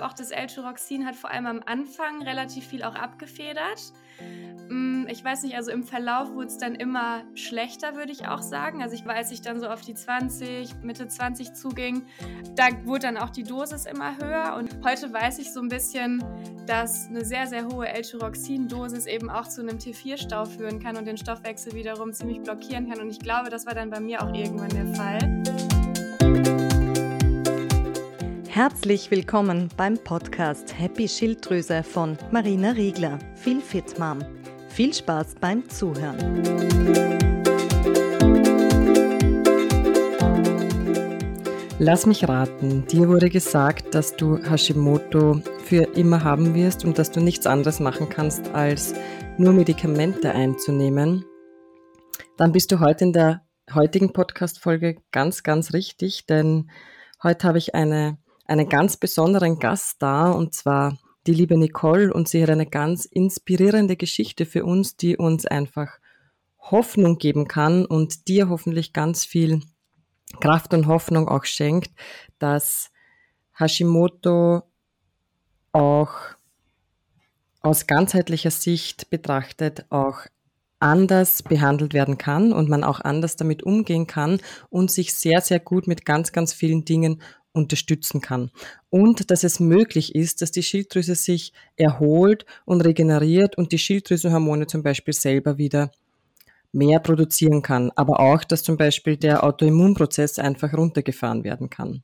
glaube auch, das L-Tyroxin hat vor allem am Anfang relativ viel auch abgefedert. Mm, ich weiß nicht, also im Verlauf wurde es dann immer schlechter, würde ich auch sagen. Also ich war, als ich dann so auf die 20, Mitte 20 zuging, da wurde dann auch die Dosis immer höher. Und heute weiß ich so ein bisschen, dass eine sehr, sehr hohe L-Tyroxin-Dosis eben auch zu einem T4-Stau führen kann und den Stoffwechsel wiederum ziemlich blockieren kann. Und ich glaube, das war dann bei mir auch irgendwann der Fall. Herzlich willkommen beim Podcast Happy Schilddrüse von Marina Riegler, Viel Fit Mom. Viel Spaß beim Zuhören. Lass mich raten, dir wurde gesagt, dass du Hashimoto für immer haben wirst und dass du nichts anderes machen kannst, als nur Medikamente einzunehmen. Dann bist du heute in der heutigen Podcast-Folge ganz, ganz richtig, denn heute habe ich eine einen ganz besonderen Gast da, und zwar die liebe Nicole, und sie hat eine ganz inspirierende Geschichte für uns, die uns einfach Hoffnung geben kann und dir hoffentlich ganz viel Kraft und Hoffnung auch schenkt, dass Hashimoto auch aus ganzheitlicher Sicht betrachtet auch anders behandelt werden kann und man auch anders damit umgehen kann und sich sehr, sehr gut mit ganz, ganz vielen Dingen unterstützen kann. Und dass es möglich ist, dass die Schilddrüse sich erholt und regeneriert und die Schilddrüsenhormone zum Beispiel selber wieder mehr produzieren kann. Aber auch, dass zum Beispiel der Autoimmunprozess einfach runtergefahren werden kann.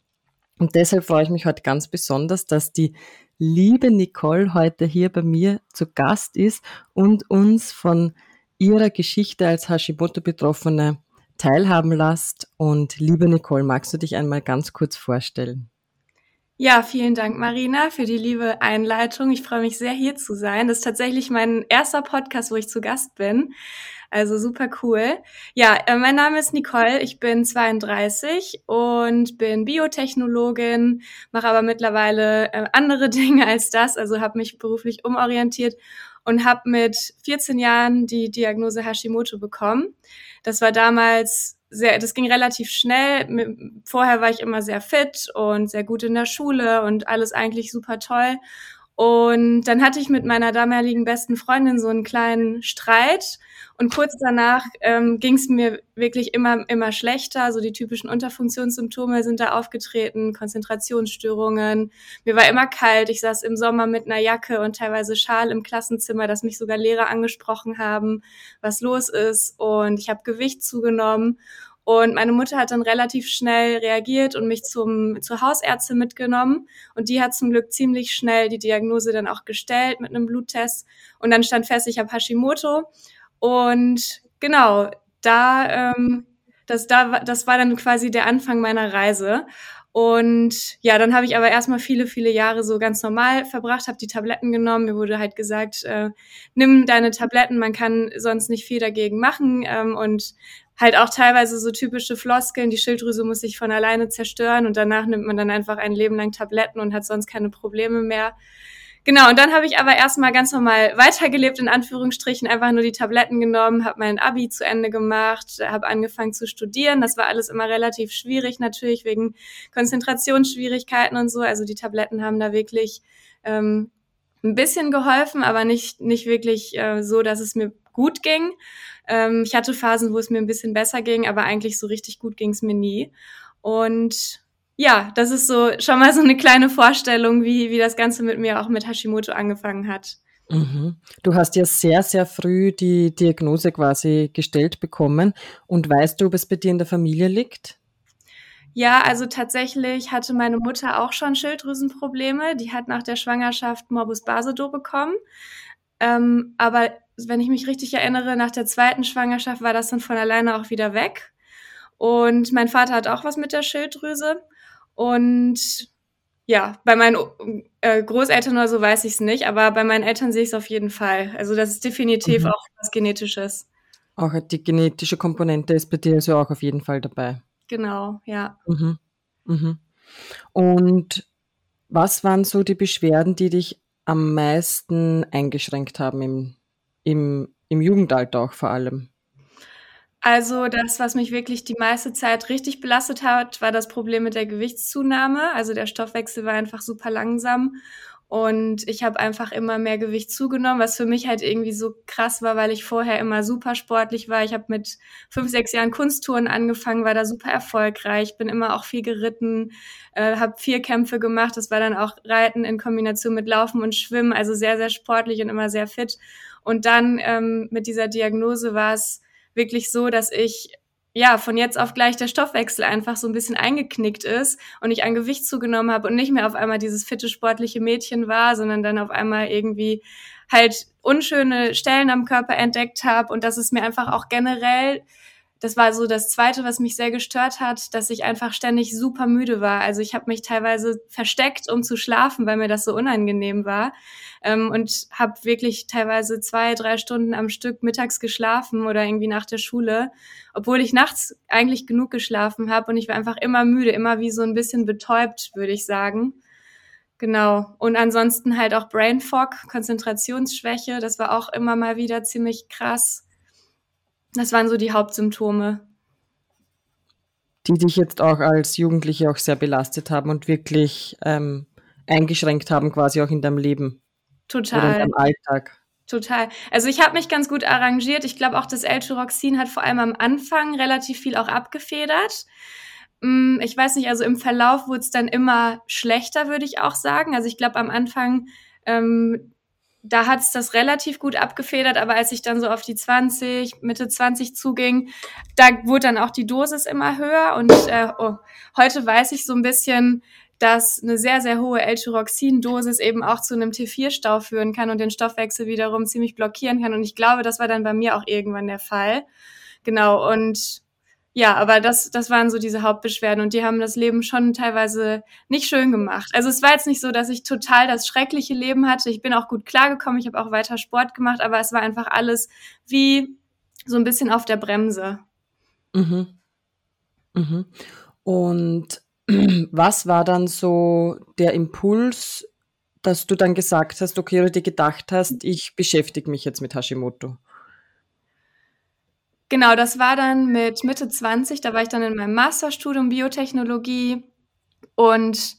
Und deshalb freue ich mich heute ganz besonders, dass die liebe Nicole heute hier bei mir zu Gast ist und uns von ihrer Geschichte als Hashimoto-Betroffene teilhaben lasst. Und liebe Nicole, magst du dich einmal ganz kurz vorstellen? Ja, vielen Dank, Marina, für die liebe Einleitung. Ich freue mich sehr, hier zu sein. Das ist tatsächlich mein erster Podcast, wo ich zu Gast bin. Also super cool. Ja, äh, mein Name ist Nicole, ich bin 32 und bin Biotechnologin, mache aber mittlerweile äh, andere Dinge als das, also habe mich beruflich umorientiert und habe mit 14 Jahren die Diagnose Hashimoto bekommen. Das war damals sehr, das ging relativ schnell. Vorher war ich immer sehr fit und sehr gut in der Schule und alles eigentlich super toll. Und dann hatte ich mit meiner damaligen besten Freundin so einen kleinen Streit. Und kurz danach ähm, ging es mir wirklich immer, immer schlechter. So die typischen Unterfunktionssymptome sind da aufgetreten, Konzentrationsstörungen. Mir war immer kalt. Ich saß im Sommer mit einer Jacke und teilweise Schal im Klassenzimmer, dass mich sogar Lehrer angesprochen haben, was los ist. Und ich habe Gewicht zugenommen. Und meine Mutter hat dann relativ schnell reagiert und mich zum, zur Hausärztin mitgenommen. Und die hat zum Glück ziemlich schnell die Diagnose dann auch gestellt mit einem Bluttest. Und dann stand fest, ich habe Hashimoto. Und genau, da, ähm, das, da, das war dann quasi der Anfang meiner Reise. Und ja, dann habe ich aber erstmal viele, viele Jahre so ganz normal verbracht, habe die Tabletten genommen. Mir wurde halt gesagt, äh, nimm deine Tabletten, man kann sonst nicht viel dagegen machen. Ähm, und halt auch teilweise so typische Floskeln, die Schilddrüse muss sich von alleine zerstören und danach nimmt man dann einfach ein Leben lang Tabletten und hat sonst keine Probleme mehr. Genau, und dann habe ich aber erstmal ganz normal weitergelebt, in Anführungsstrichen, einfach nur die Tabletten genommen, habe mein Abi zu Ende gemacht, habe angefangen zu studieren. Das war alles immer relativ schwierig, natürlich wegen Konzentrationsschwierigkeiten und so. Also die Tabletten haben da wirklich ähm, ein bisschen geholfen, aber nicht, nicht wirklich äh, so, dass es mir gut ging. Ähm, ich hatte Phasen, wo es mir ein bisschen besser ging, aber eigentlich so richtig gut ging es mir nie. Und ja, das ist so schon mal so eine kleine Vorstellung, wie, wie das Ganze mit mir auch mit Hashimoto angefangen hat. Mhm. Du hast ja sehr, sehr früh die Diagnose quasi gestellt bekommen. Und weißt du, ob es bei dir in der Familie liegt? Ja, also tatsächlich hatte meine Mutter auch schon Schilddrüsenprobleme. Die hat nach der Schwangerschaft Morbus Basedow bekommen. Ähm, aber wenn ich mich richtig erinnere, nach der zweiten Schwangerschaft war das dann von alleine auch wieder weg. Und mein Vater hat auch was mit der Schilddrüse. Und ja, bei meinen äh, Großeltern oder so weiß ich es nicht, aber bei meinen Eltern sehe ich es auf jeden Fall. Also das ist definitiv mhm. auch was Genetisches. Auch die genetische Komponente ist bei dir also auch auf jeden Fall dabei. Genau, ja. Mhm. Mhm. Und was waren so die Beschwerden, die dich am meisten eingeschränkt haben im, im, im Jugendalter auch vor allem? Also das, was mich wirklich die meiste Zeit richtig belastet hat, war das Problem mit der Gewichtszunahme. Also der Stoffwechsel war einfach super langsam und ich habe einfach immer mehr Gewicht zugenommen, was für mich halt irgendwie so krass war, weil ich vorher immer super sportlich war. Ich habe mit fünf, sechs Jahren Kunsttouren angefangen, war da super erfolgreich, bin immer auch viel geritten, äh, habe vier Kämpfe gemacht. Das war dann auch Reiten in Kombination mit Laufen und Schwimmen, also sehr, sehr sportlich und immer sehr fit. Und dann ähm, mit dieser Diagnose war es wirklich so, dass ich ja, von jetzt auf gleich der Stoffwechsel einfach so ein bisschen eingeknickt ist und ich an Gewicht zugenommen habe und nicht mehr auf einmal dieses fitte sportliche Mädchen war, sondern dann auf einmal irgendwie halt unschöne Stellen am Körper entdeckt habe und dass es mir einfach auch generell das war so das Zweite, was mich sehr gestört hat, dass ich einfach ständig super müde war. Also ich habe mich teilweise versteckt, um zu schlafen, weil mir das so unangenehm war. Ähm, und habe wirklich teilweise zwei, drei Stunden am Stück mittags geschlafen oder irgendwie nach der Schule, obwohl ich nachts eigentlich genug geschlafen habe und ich war einfach immer müde, immer wie so ein bisschen betäubt, würde ich sagen. Genau. Und ansonsten halt auch Brain Fog, Konzentrationsschwäche. Das war auch immer mal wieder ziemlich krass. Das waren so die Hauptsymptome. Die dich jetzt auch als Jugendliche auch sehr belastet haben und wirklich ähm, eingeschränkt haben, quasi auch in deinem Leben. Total. Oder in deinem Alltag. Total. Also ich habe mich ganz gut arrangiert. Ich glaube auch, das L-Tyroxin hat vor allem am Anfang relativ viel auch abgefedert. Mm, ich weiß nicht, also im Verlauf wurde es dann immer schlechter, würde ich auch sagen. Also ich glaube, am Anfang ähm, da hat es das relativ gut abgefedert, aber als ich dann so auf die 20, Mitte 20 zuging, da wurde dann auch die Dosis immer höher und äh, oh, heute weiß ich so ein bisschen, dass eine sehr, sehr hohe L-Tyroxin-Dosis eben auch zu einem T4-Stau führen kann und den Stoffwechsel wiederum ziemlich blockieren kann. Und ich glaube, das war dann bei mir auch irgendwann der Fall. Genau. Und ja, aber das, das waren so diese Hauptbeschwerden und die haben das Leben schon teilweise nicht schön gemacht. Also es war jetzt nicht so, dass ich total das schreckliche Leben hatte. Ich bin auch gut klargekommen, ich habe auch weiter Sport gemacht, aber es war einfach alles wie so ein bisschen auf der Bremse. Mhm. Mhm. Und was war dann so der Impuls, dass du dann gesagt hast, okay, oder dir gedacht hast, ich beschäftige mich jetzt mit Hashimoto? Genau, das war dann mit Mitte 20, da war ich dann in meinem Masterstudium Biotechnologie und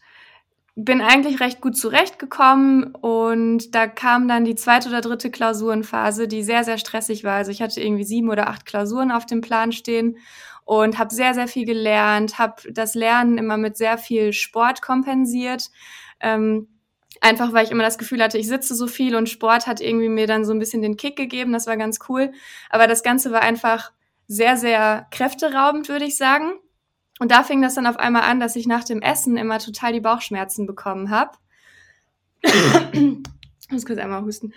bin eigentlich recht gut zurechtgekommen und da kam dann die zweite oder dritte Klausurenphase, die sehr, sehr stressig war. Also ich hatte irgendwie sieben oder acht Klausuren auf dem Plan stehen und habe sehr, sehr viel gelernt, habe das Lernen immer mit sehr viel Sport kompensiert. Ähm, Einfach weil ich immer das Gefühl hatte, ich sitze so viel und Sport hat irgendwie mir dann so ein bisschen den Kick gegeben. Das war ganz cool. Aber das Ganze war einfach sehr, sehr kräfteraubend, würde ich sagen. Und da fing das dann auf einmal an, dass ich nach dem Essen immer total die Bauchschmerzen bekommen habe. ich muss kurz einmal husten.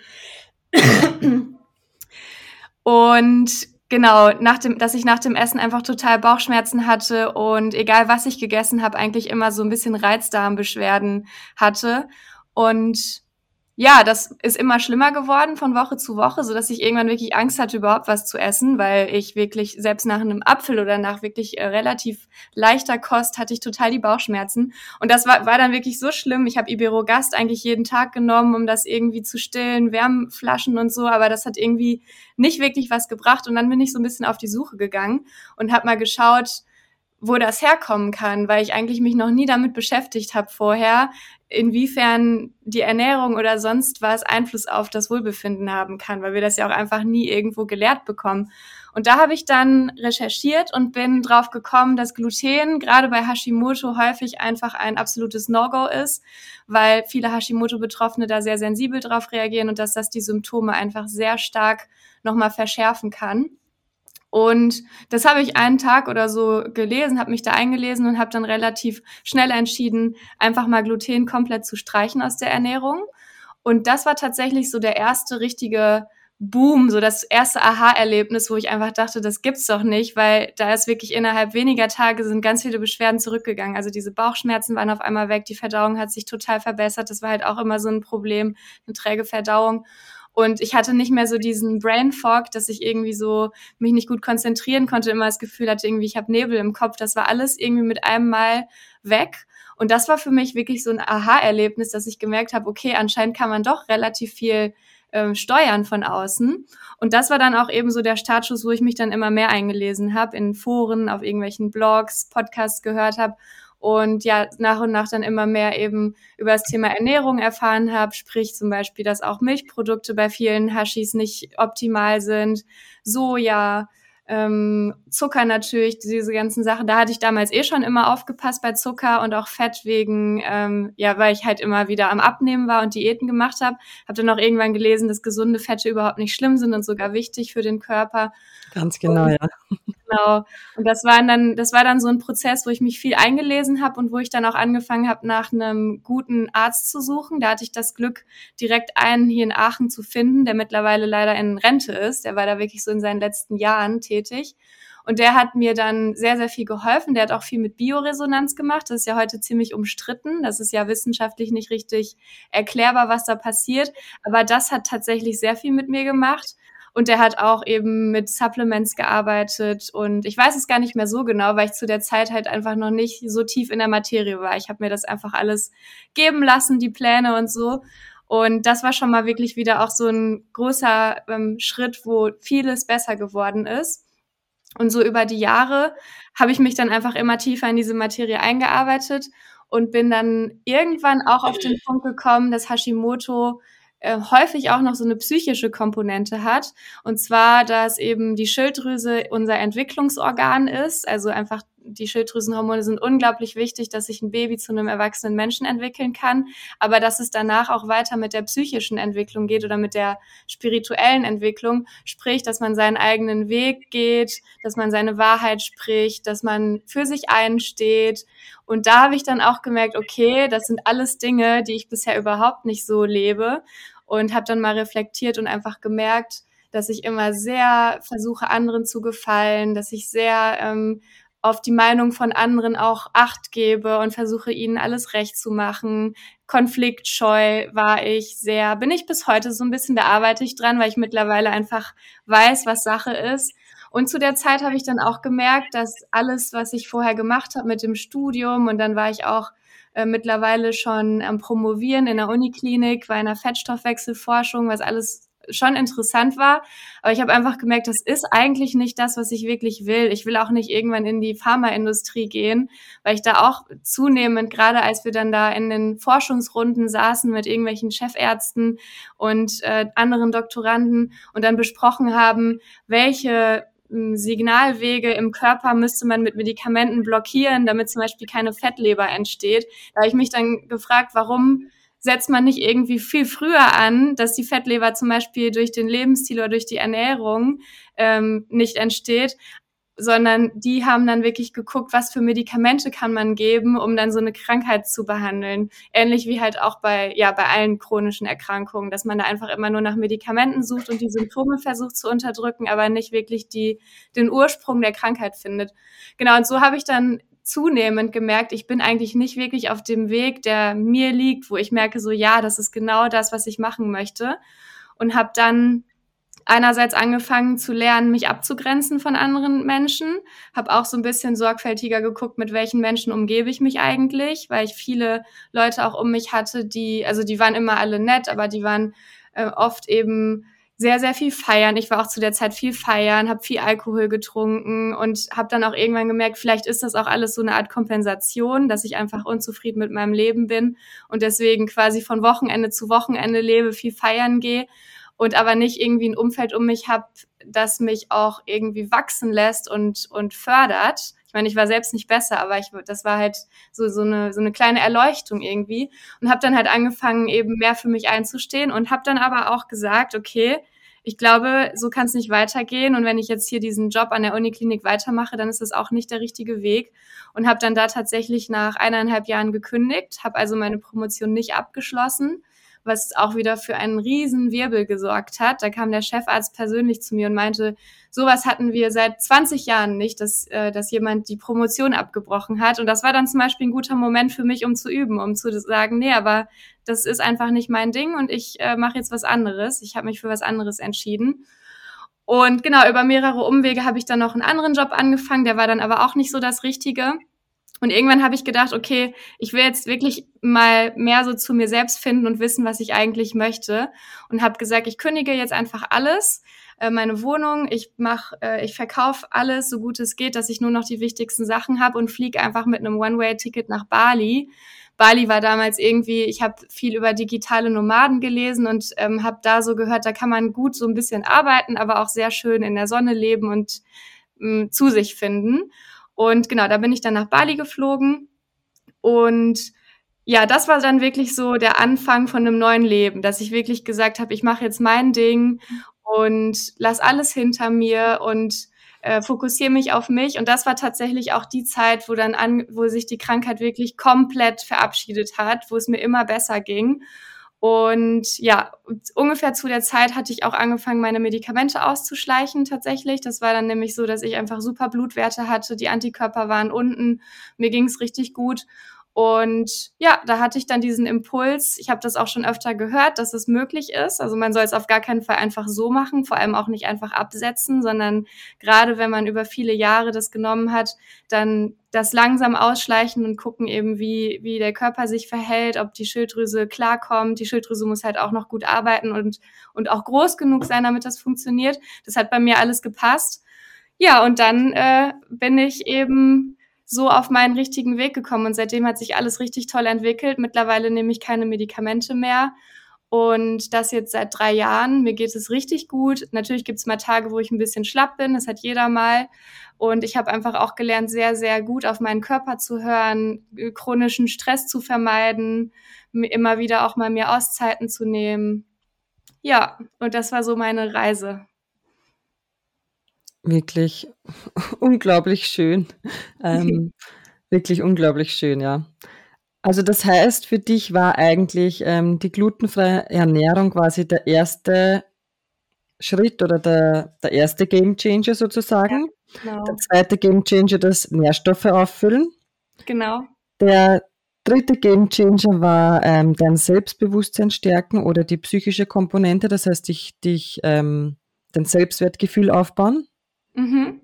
und genau, nach dem, dass ich nach dem Essen einfach total Bauchschmerzen hatte und egal was ich gegessen habe, eigentlich immer so ein bisschen Reizdarmbeschwerden hatte. Und ja, das ist immer schlimmer geworden von Woche zu Woche, so dass ich irgendwann wirklich Angst hatte, überhaupt was zu essen, weil ich wirklich selbst nach einem Apfel oder nach wirklich äh, relativ leichter Kost hatte ich total die Bauchschmerzen. Und das war, war dann wirklich so schlimm. Ich habe Iberogast eigentlich jeden Tag genommen, um das irgendwie zu stillen, Wärmflaschen und so, aber das hat irgendwie nicht wirklich was gebracht. Und dann bin ich so ein bisschen auf die Suche gegangen und habe mal geschaut, wo das herkommen kann, weil ich eigentlich mich noch nie damit beschäftigt habe vorher, inwiefern die Ernährung oder sonst was Einfluss auf das Wohlbefinden haben kann, weil wir das ja auch einfach nie irgendwo gelehrt bekommen. Und da habe ich dann recherchiert und bin drauf gekommen, dass Gluten gerade bei Hashimoto häufig einfach ein absolutes No-Go ist, weil viele Hashimoto-Betroffene da sehr sensibel drauf reagieren und dass das die Symptome einfach sehr stark nochmal verschärfen kann. Und das habe ich einen Tag oder so gelesen, habe mich da eingelesen und habe dann relativ schnell entschieden, einfach mal Gluten komplett zu streichen aus der Ernährung. Und das war tatsächlich so der erste richtige Boom, so das erste Aha-Erlebnis, wo ich einfach dachte, das gibt's doch nicht, weil da ist wirklich innerhalb weniger Tage sind ganz viele Beschwerden zurückgegangen. Also diese Bauchschmerzen waren auf einmal weg, die Verdauung hat sich total verbessert. Das war halt auch immer so ein Problem, eine träge Verdauung. Und ich hatte nicht mehr so diesen Brain Fog, dass ich irgendwie so mich nicht gut konzentrieren konnte, immer das Gefühl hatte, irgendwie ich habe Nebel im Kopf. Das war alles irgendwie mit einem Mal weg. Und das war für mich wirklich so ein Aha-Erlebnis, dass ich gemerkt habe, okay, anscheinend kann man doch relativ viel äh, steuern von außen. Und das war dann auch eben so der Startschuss, wo ich mich dann immer mehr eingelesen habe, in Foren, auf irgendwelchen Blogs, Podcasts gehört habe und ja nach und nach dann immer mehr eben über das Thema Ernährung erfahren habe, sprich zum Beispiel, dass auch Milchprodukte bei vielen Hashis nicht optimal sind, Soja, ähm, Zucker natürlich, diese ganzen Sachen. Da hatte ich damals eh schon immer aufgepasst bei Zucker und auch Fett wegen, ähm, ja, weil ich halt immer wieder am Abnehmen war und Diäten gemacht habe. Habe dann auch irgendwann gelesen, dass gesunde Fette überhaupt nicht schlimm sind und sogar wichtig für den Körper. Ganz genau, und, ja. Genau. Und das war dann, das war dann so ein Prozess, wo ich mich viel eingelesen habe und wo ich dann auch angefangen habe, nach einem guten Arzt zu suchen. Da hatte ich das Glück, direkt einen hier in Aachen zu finden, der mittlerweile leider in Rente ist. Der war da wirklich so in seinen letzten Jahren tätig. Und der hat mir dann sehr, sehr viel geholfen. Der hat auch viel mit Bioresonanz gemacht. Das ist ja heute ziemlich umstritten. Das ist ja wissenschaftlich nicht richtig erklärbar, was da passiert. Aber das hat tatsächlich sehr viel mit mir gemacht. Und der hat auch eben mit Supplements gearbeitet. Und ich weiß es gar nicht mehr so genau, weil ich zu der Zeit halt einfach noch nicht so tief in der Materie war. Ich habe mir das einfach alles geben lassen, die Pläne und so. Und das war schon mal wirklich wieder auch so ein großer ähm, Schritt, wo vieles besser geworden ist. Und so über die Jahre habe ich mich dann einfach immer tiefer in diese Materie eingearbeitet und bin dann irgendwann auch auf den Punkt gekommen, dass Hashimoto äh, häufig auch noch so eine psychische Komponente hat. Und zwar, dass eben die Schilddrüse unser Entwicklungsorgan ist. Also einfach die Schilddrüsenhormone sind unglaublich wichtig, dass sich ein Baby zu einem erwachsenen Menschen entwickeln kann, aber dass es danach auch weiter mit der psychischen Entwicklung geht oder mit der spirituellen Entwicklung, sprich, dass man seinen eigenen Weg geht, dass man seine Wahrheit spricht, dass man für sich einsteht. Und da habe ich dann auch gemerkt, okay, das sind alles Dinge, die ich bisher überhaupt nicht so lebe und habe dann mal reflektiert und einfach gemerkt, dass ich immer sehr versuche, anderen zu gefallen, dass ich sehr ähm, auf die Meinung von anderen auch Acht gebe und versuche ihnen alles recht zu machen. Konfliktscheu war ich sehr, bin ich bis heute so ein bisschen, da arbeite ich dran, weil ich mittlerweile einfach weiß, was Sache ist. Und zu der Zeit habe ich dann auch gemerkt, dass alles, was ich vorher gemacht habe mit dem Studium und dann war ich auch äh, mittlerweile schon am Promovieren in der Uniklinik bei einer Fettstoffwechselforschung, was alles schon interessant war. Aber ich habe einfach gemerkt, das ist eigentlich nicht das, was ich wirklich will. Ich will auch nicht irgendwann in die Pharmaindustrie gehen, weil ich da auch zunehmend, gerade als wir dann da in den Forschungsrunden saßen mit irgendwelchen Chefärzten und äh, anderen Doktoranden und dann besprochen haben, welche Signalwege im Körper müsste man mit Medikamenten blockieren, damit zum Beispiel keine Fettleber entsteht. Da habe ich mich dann gefragt, warum setzt man nicht irgendwie viel früher an, dass die Fettleber zum Beispiel durch den Lebensstil oder durch die Ernährung ähm, nicht entsteht, sondern die haben dann wirklich geguckt, was für Medikamente kann man geben, um dann so eine Krankheit zu behandeln. Ähnlich wie halt auch bei, ja, bei allen chronischen Erkrankungen, dass man da einfach immer nur nach Medikamenten sucht und die Symptome versucht zu unterdrücken, aber nicht wirklich die, den Ursprung der Krankheit findet. Genau, und so habe ich dann zunehmend gemerkt, ich bin eigentlich nicht wirklich auf dem Weg, der mir liegt, wo ich merke, so ja, das ist genau das, was ich machen möchte. Und habe dann einerseits angefangen zu lernen, mich abzugrenzen von anderen Menschen, habe auch so ein bisschen sorgfältiger geguckt, mit welchen Menschen umgebe ich mich eigentlich, weil ich viele Leute auch um mich hatte, die, also die waren immer alle nett, aber die waren äh, oft eben sehr, sehr viel feiern. Ich war auch zu der Zeit viel feiern, habe viel Alkohol getrunken und habe dann auch irgendwann gemerkt, vielleicht ist das auch alles so eine Art Kompensation, dass ich einfach unzufrieden mit meinem Leben bin und deswegen quasi von Wochenende zu Wochenende lebe, viel feiern gehe und aber nicht irgendwie ein Umfeld um mich habe, das mich auch irgendwie wachsen lässt und, und fördert. Ich meine, ich war selbst nicht besser, aber ich, das war halt so, so, eine, so eine kleine Erleuchtung irgendwie und habe dann halt angefangen, eben mehr für mich einzustehen und habe dann aber auch gesagt, okay, ich glaube, so kann es nicht weitergehen. Und wenn ich jetzt hier diesen Job an der Uniklinik weitermache, dann ist das auch nicht der richtige Weg. Und habe dann da tatsächlich nach eineinhalb Jahren gekündigt, habe also meine Promotion nicht abgeschlossen was auch wieder für einen riesen Wirbel gesorgt hat. Da kam der Chefarzt persönlich zu mir und meinte, sowas hatten wir seit 20 Jahren nicht, dass, äh, dass jemand die Promotion abgebrochen hat. Und das war dann zum Beispiel ein guter Moment für mich, um zu üben, um zu sagen, nee, aber das ist einfach nicht mein Ding und ich äh, mache jetzt was anderes. Ich habe mich für was anderes entschieden. Und genau, über mehrere Umwege habe ich dann noch einen anderen Job angefangen, der war dann aber auch nicht so das Richtige. Und irgendwann habe ich gedacht, okay, ich will jetzt wirklich mal mehr so zu mir selbst finden und wissen, was ich eigentlich möchte. Und habe gesagt, ich kündige jetzt einfach alles, äh, meine Wohnung, ich mach, äh, ich verkaufe alles, so gut es geht, dass ich nur noch die wichtigsten Sachen habe und fliege einfach mit einem One-Way-Ticket nach Bali. Bali war damals irgendwie, ich habe viel über digitale Nomaden gelesen und ähm, habe da so gehört, da kann man gut so ein bisschen arbeiten, aber auch sehr schön in der Sonne leben und mh, zu sich finden. Und genau, da bin ich dann nach Bali geflogen. Und ja, das war dann wirklich so der Anfang von einem neuen Leben, dass ich wirklich gesagt habe, ich mache jetzt mein Ding und lass alles hinter mir und äh, fokussiere mich auf mich. Und das war tatsächlich auch die Zeit, wo dann an, wo sich die Krankheit wirklich komplett verabschiedet hat, wo es mir immer besser ging. Und ja, ungefähr zu der Zeit hatte ich auch angefangen, meine Medikamente auszuschleichen tatsächlich. Das war dann nämlich so, dass ich einfach super Blutwerte hatte, die Antikörper waren unten, mir ging es richtig gut. Und ja, da hatte ich dann diesen Impuls. Ich habe das auch schon öfter gehört, dass es möglich ist. Also man soll es auf gar keinen Fall einfach so machen, vor allem auch nicht einfach absetzen, sondern gerade wenn man über viele Jahre das genommen hat, dann das langsam ausschleichen und gucken eben, wie, wie der Körper sich verhält, ob die Schilddrüse klarkommt. Die Schilddrüse muss halt auch noch gut arbeiten und, und auch groß genug sein, damit das funktioniert. Das hat bei mir alles gepasst. Ja, und dann äh, bin ich eben so auf meinen richtigen Weg gekommen und seitdem hat sich alles richtig toll entwickelt. Mittlerweile nehme ich keine Medikamente mehr und das jetzt seit drei Jahren. Mir geht es richtig gut. Natürlich gibt es mal Tage, wo ich ein bisschen schlapp bin, das hat jeder mal. Und ich habe einfach auch gelernt, sehr, sehr gut auf meinen Körper zu hören, chronischen Stress zu vermeiden, immer wieder auch mal mehr Auszeiten zu nehmen. Ja, und das war so meine Reise wirklich unglaublich schön. Ähm, wirklich unglaublich schön, ja. Also das heißt, für dich war eigentlich ähm, die glutenfreie Ernährung quasi der erste Schritt oder der, der erste Gamechanger sozusagen. Ja, genau. Der zweite Gamechanger das Nährstoffe auffüllen. Genau. Der dritte Gamechanger war ähm, dein Selbstbewusstsein stärken oder die psychische Komponente, das heißt dich, dich ähm, dein Selbstwertgefühl aufbauen. Mhm.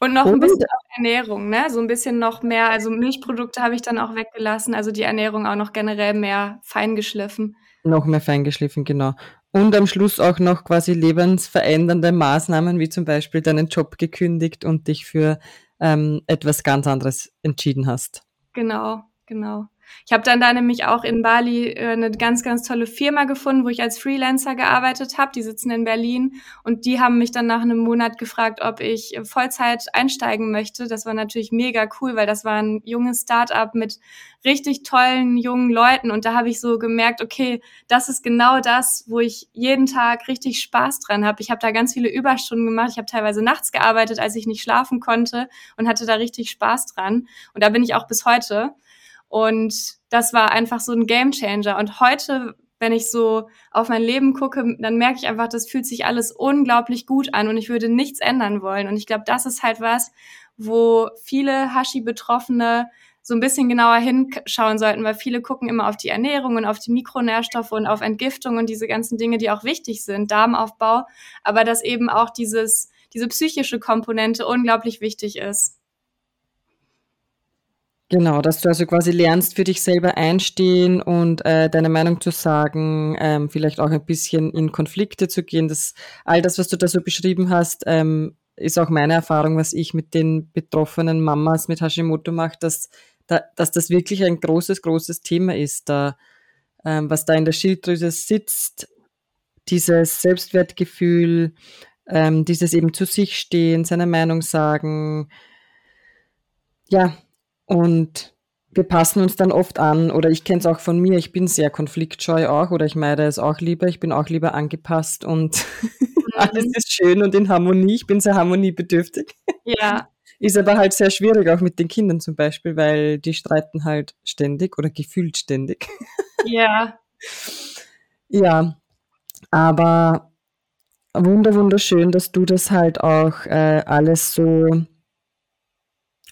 Und noch ein bisschen Ernährung, ne? So ein bisschen noch mehr, also Milchprodukte habe ich dann auch weggelassen, also die Ernährung auch noch generell mehr feingeschliffen. Noch mehr feingeschliffen, genau. Und am Schluss auch noch quasi lebensverändernde Maßnahmen, wie zum Beispiel deinen Job gekündigt und dich für ähm, etwas ganz anderes entschieden hast. Genau, genau. Ich habe dann da nämlich auch in Bali äh, eine ganz, ganz tolle Firma gefunden, wo ich als Freelancer gearbeitet habe. Die sitzen in Berlin und die haben mich dann nach einem Monat gefragt, ob ich Vollzeit einsteigen möchte. Das war natürlich mega cool, weil das war ein junges Start-up mit richtig tollen jungen Leuten und da habe ich so gemerkt, okay, das ist genau das, wo ich jeden Tag richtig Spaß dran habe. Ich habe da ganz viele Überstunden gemacht. Ich habe teilweise nachts gearbeitet, als ich nicht schlafen konnte und hatte da richtig Spaß dran. Und da bin ich auch bis heute. Und das war einfach so ein Gamechanger. Und heute, wenn ich so auf mein Leben gucke, dann merke ich einfach, das fühlt sich alles unglaublich gut an und ich würde nichts ändern wollen. Und ich glaube, das ist halt was, wo viele Hashi-Betroffene so ein bisschen genauer hinschauen sollten, weil viele gucken immer auf die Ernährung und auf die Mikronährstoffe und auf Entgiftung und diese ganzen Dinge, die auch wichtig sind, Darmaufbau, aber dass eben auch dieses, diese psychische Komponente unglaublich wichtig ist. Genau, dass du also quasi lernst, für dich selber einstehen und äh, deine Meinung zu sagen, ähm, vielleicht auch ein bisschen in Konflikte zu gehen. Das, all das, was du da so beschrieben hast, ähm, ist auch meine Erfahrung, was ich mit den betroffenen Mamas mit Hashimoto mache, dass, da, dass das wirklich ein großes, großes Thema ist, da, ähm, was da in der Schilddrüse sitzt, dieses Selbstwertgefühl, ähm, dieses eben zu sich stehen, seine Meinung sagen, ja, und wir passen uns dann oft an, oder ich kenne es auch von mir, ich bin sehr konfliktscheu auch, oder ich meide es auch lieber, ich bin auch lieber angepasst und alles ist schön und in Harmonie, ich bin sehr harmoniebedürftig. Ja. Ist aber halt sehr schwierig, auch mit den Kindern zum Beispiel, weil die streiten halt ständig oder gefühlt ständig. Ja. ja, aber wunder, wunderschön, dass du das halt auch äh, alles so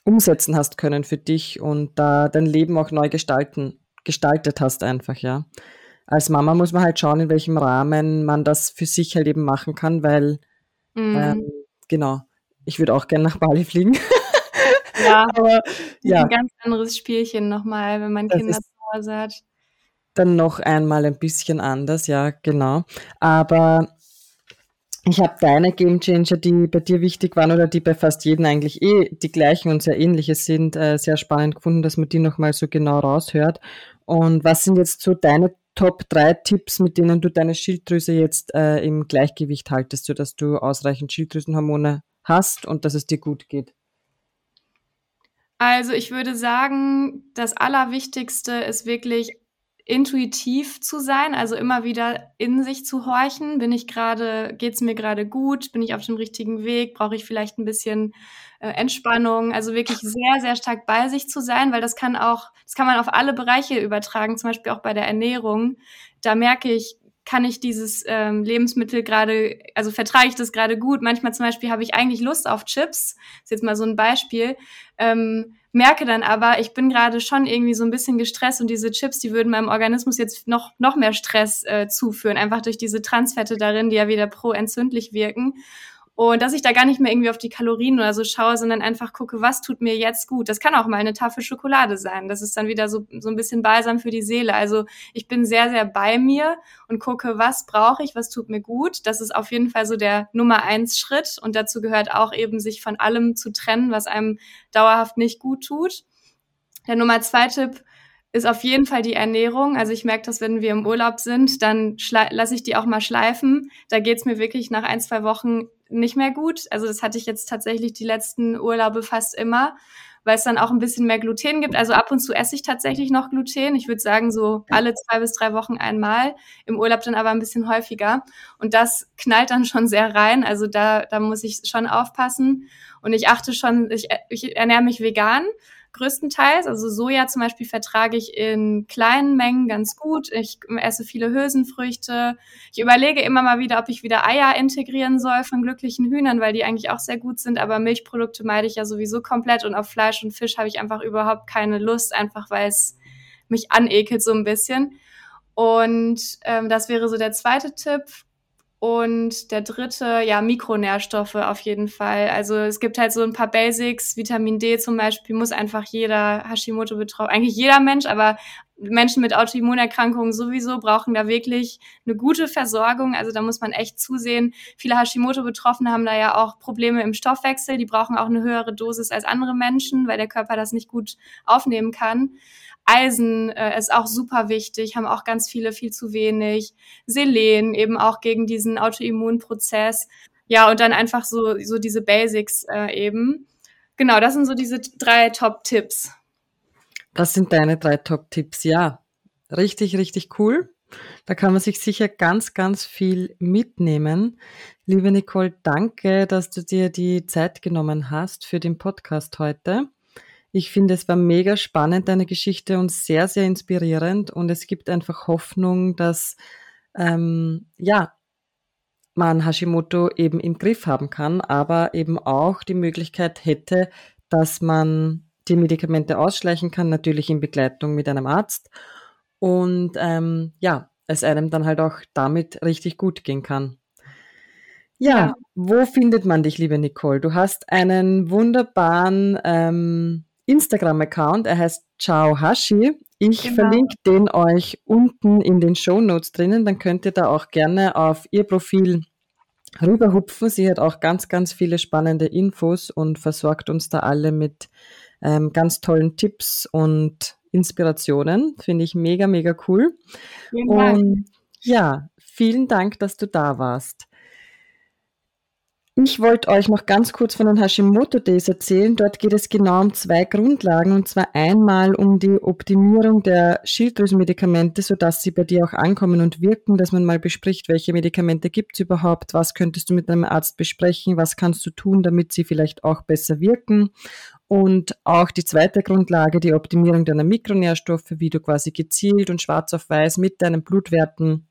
umsetzen hast können für dich und da dein Leben auch neu gestalten, gestaltet hast einfach, ja. Als Mama muss man halt schauen, in welchem Rahmen man das für sich halt eben machen kann, weil, mhm. ähm, genau, ich würde auch gerne nach Bali fliegen. Ja, aber ja. Ein ganz anderes Spielchen nochmal, wenn man das Kinder zu Hause hat. Dann noch einmal ein bisschen anders, ja, genau. Aber ich habe deine Game Changer, die bei dir wichtig waren oder die bei fast jedem eigentlich eh die gleichen und sehr ähnliche sind, äh, sehr spannend gefunden, dass man die nochmal so genau raushört. Und was sind jetzt so deine Top 3 Tipps, mit denen du deine Schilddrüse jetzt äh, im Gleichgewicht haltest, sodass du ausreichend Schilddrüsenhormone hast und dass es dir gut geht? Also ich würde sagen, das Allerwichtigste ist wirklich intuitiv zu sein, also immer wieder in sich zu horchen. Bin ich gerade, geht es mir gerade gut? Bin ich auf dem richtigen Weg? Brauche ich vielleicht ein bisschen äh, Entspannung? Also wirklich sehr, sehr stark bei sich zu sein, weil das kann auch, das kann man auf alle Bereiche übertragen, zum Beispiel auch bei der Ernährung. Da merke ich, kann ich dieses ähm, Lebensmittel gerade, also vertrage ich das gerade gut. Manchmal zum Beispiel habe ich eigentlich Lust auf Chips, ist jetzt mal so ein Beispiel, ähm, merke dann aber, ich bin gerade schon irgendwie so ein bisschen gestresst und diese Chips, die würden meinem Organismus jetzt noch, noch mehr Stress äh, zuführen, einfach durch diese Transfette darin, die ja wieder pro-entzündlich wirken. Und dass ich da gar nicht mehr irgendwie auf die Kalorien oder so schaue, sondern einfach gucke, was tut mir jetzt gut. Das kann auch mal eine Tafel Schokolade sein. Das ist dann wieder so, so ein bisschen balsam für die Seele. Also ich bin sehr, sehr bei mir und gucke, was brauche ich, was tut mir gut. Das ist auf jeden Fall so der Nummer eins Schritt. Und dazu gehört auch eben, sich von allem zu trennen, was einem dauerhaft nicht gut tut. Der Nummer zwei Tipp ist auf jeden Fall die Ernährung. Also ich merke dass wenn wir im Urlaub sind, dann lasse ich die auch mal schleifen. Da geht's mir wirklich nach ein, zwei Wochen nicht mehr gut. Also das hatte ich jetzt tatsächlich die letzten Urlaube fast immer, weil es dann auch ein bisschen mehr Gluten gibt. Also ab und zu esse ich tatsächlich noch Gluten. Ich würde sagen so alle zwei bis drei Wochen einmal, im Urlaub dann aber ein bisschen häufiger. Und das knallt dann schon sehr rein. Also da, da muss ich schon aufpassen. Und ich achte schon, ich, ich ernähre mich vegan größtenteils. Also Soja zum Beispiel vertrage ich in kleinen Mengen ganz gut. Ich esse viele Hülsenfrüchte. Ich überlege immer mal wieder, ob ich wieder Eier integrieren soll von glücklichen Hühnern, weil die eigentlich auch sehr gut sind. Aber Milchprodukte meide ich ja sowieso komplett und auf Fleisch und Fisch habe ich einfach überhaupt keine Lust, einfach weil es mich anekelt so ein bisschen. Und ähm, das wäre so der zweite Tipp. Und der dritte, ja, Mikronährstoffe auf jeden Fall. Also es gibt halt so ein paar Basics. Vitamin D zum Beispiel muss einfach jeder Hashimoto betroffen, eigentlich jeder Mensch, aber Menschen mit Autoimmunerkrankungen sowieso brauchen da wirklich eine gute Versorgung. Also da muss man echt zusehen. Viele Hashimoto-Betroffene haben da ja auch Probleme im Stoffwechsel. Die brauchen auch eine höhere Dosis als andere Menschen, weil der Körper das nicht gut aufnehmen kann. Eisen äh, ist auch super wichtig, haben auch ganz viele viel zu wenig. Selen eben auch gegen diesen Autoimmunprozess. Ja, und dann einfach so, so diese Basics äh, eben. Genau, das sind so diese drei Top-Tipps. Das sind deine drei Top-Tipps, ja. Richtig, richtig cool. Da kann man sich sicher ganz, ganz viel mitnehmen. Liebe Nicole, danke, dass du dir die Zeit genommen hast für den Podcast heute. Ich finde, es war mega spannend, deine Geschichte und sehr, sehr inspirierend. Und es gibt einfach Hoffnung, dass ähm, ja, man Hashimoto eben im Griff haben kann, aber eben auch die Möglichkeit hätte, dass man die Medikamente ausschleichen kann, natürlich in Begleitung mit einem Arzt. Und ähm, ja, es einem dann halt auch damit richtig gut gehen kann. Ja, ja, wo findet man dich, liebe Nicole? Du hast einen wunderbaren ähm, Instagram-Account. Er heißt Ciao Hashi. Ich genau. verlinke den euch unten in den Show Notes drinnen. Dann könnt ihr da auch gerne auf ihr Profil rüberhupfen. Sie hat auch ganz, ganz viele spannende Infos und versorgt uns da alle mit ähm, ganz tollen Tipps und Inspirationen. Finde ich mega, mega cool. Und ja, vielen Dank, dass du da warst. Ich wollte euch noch ganz kurz von den Hashimoto Days erzählen. Dort geht es genau um zwei Grundlagen und zwar einmal um die Optimierung der Schilddrüsenmedikamente, sodass sie bei dir auch ankommen und wirken, dass man mal bespricht, welche Medikamente gibt es überhaupt, was könntest du mit einem Arzt besprechen, was kannst du tun, damit sie vielleicht auch besser wirken. Und auch die zweite Grundlage, die Optimierung deiner Mikronährstoffe, wie du quasi gezielt und schwarz auf weiß mit deinen Blutwerten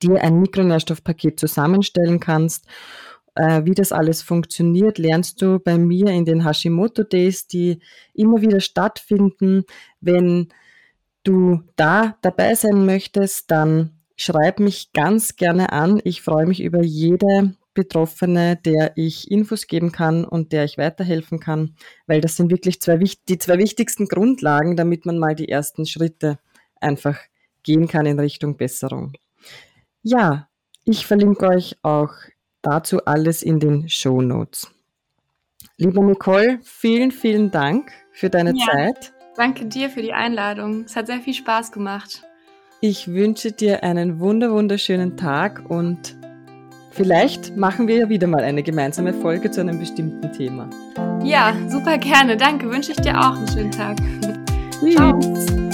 dir ein Mikronährstoffpaket zusammenstellen kannst äh, wie das alles funktioniert, lernst du bei mir in den Hashimoto Days, die immer wieder stattfinden. Wenn du da dabei sein möchtest, dann schreib mich ganz gerne an. Ich freue mich über jede Betroffene, der ich Infos geben kann und der ich weiterhelfen kann, weil das sind wirklich zwei, die zwei wichtigsten Grundlagen, damit man mal die ersten Schritte einfach gehen kann in Richtung Besserung. Ja, ich verlinke euch auch dazu alles in den Show Notes. Liebe Nicole, vielen, vielen Dank für deine ja, Zeit. Danke dir für die Einladung. Es hat sehr viel Spaß gemacht. Ich wünsche dir einen wunder wunderschönen Tag und vielleicht machen wir ja wieder mal eine gemeinsame Folge zu einem bestimmten Thema. Ja, super gerne. Danke. Wünsche ich dir auch einen schönen Tag. Ciao.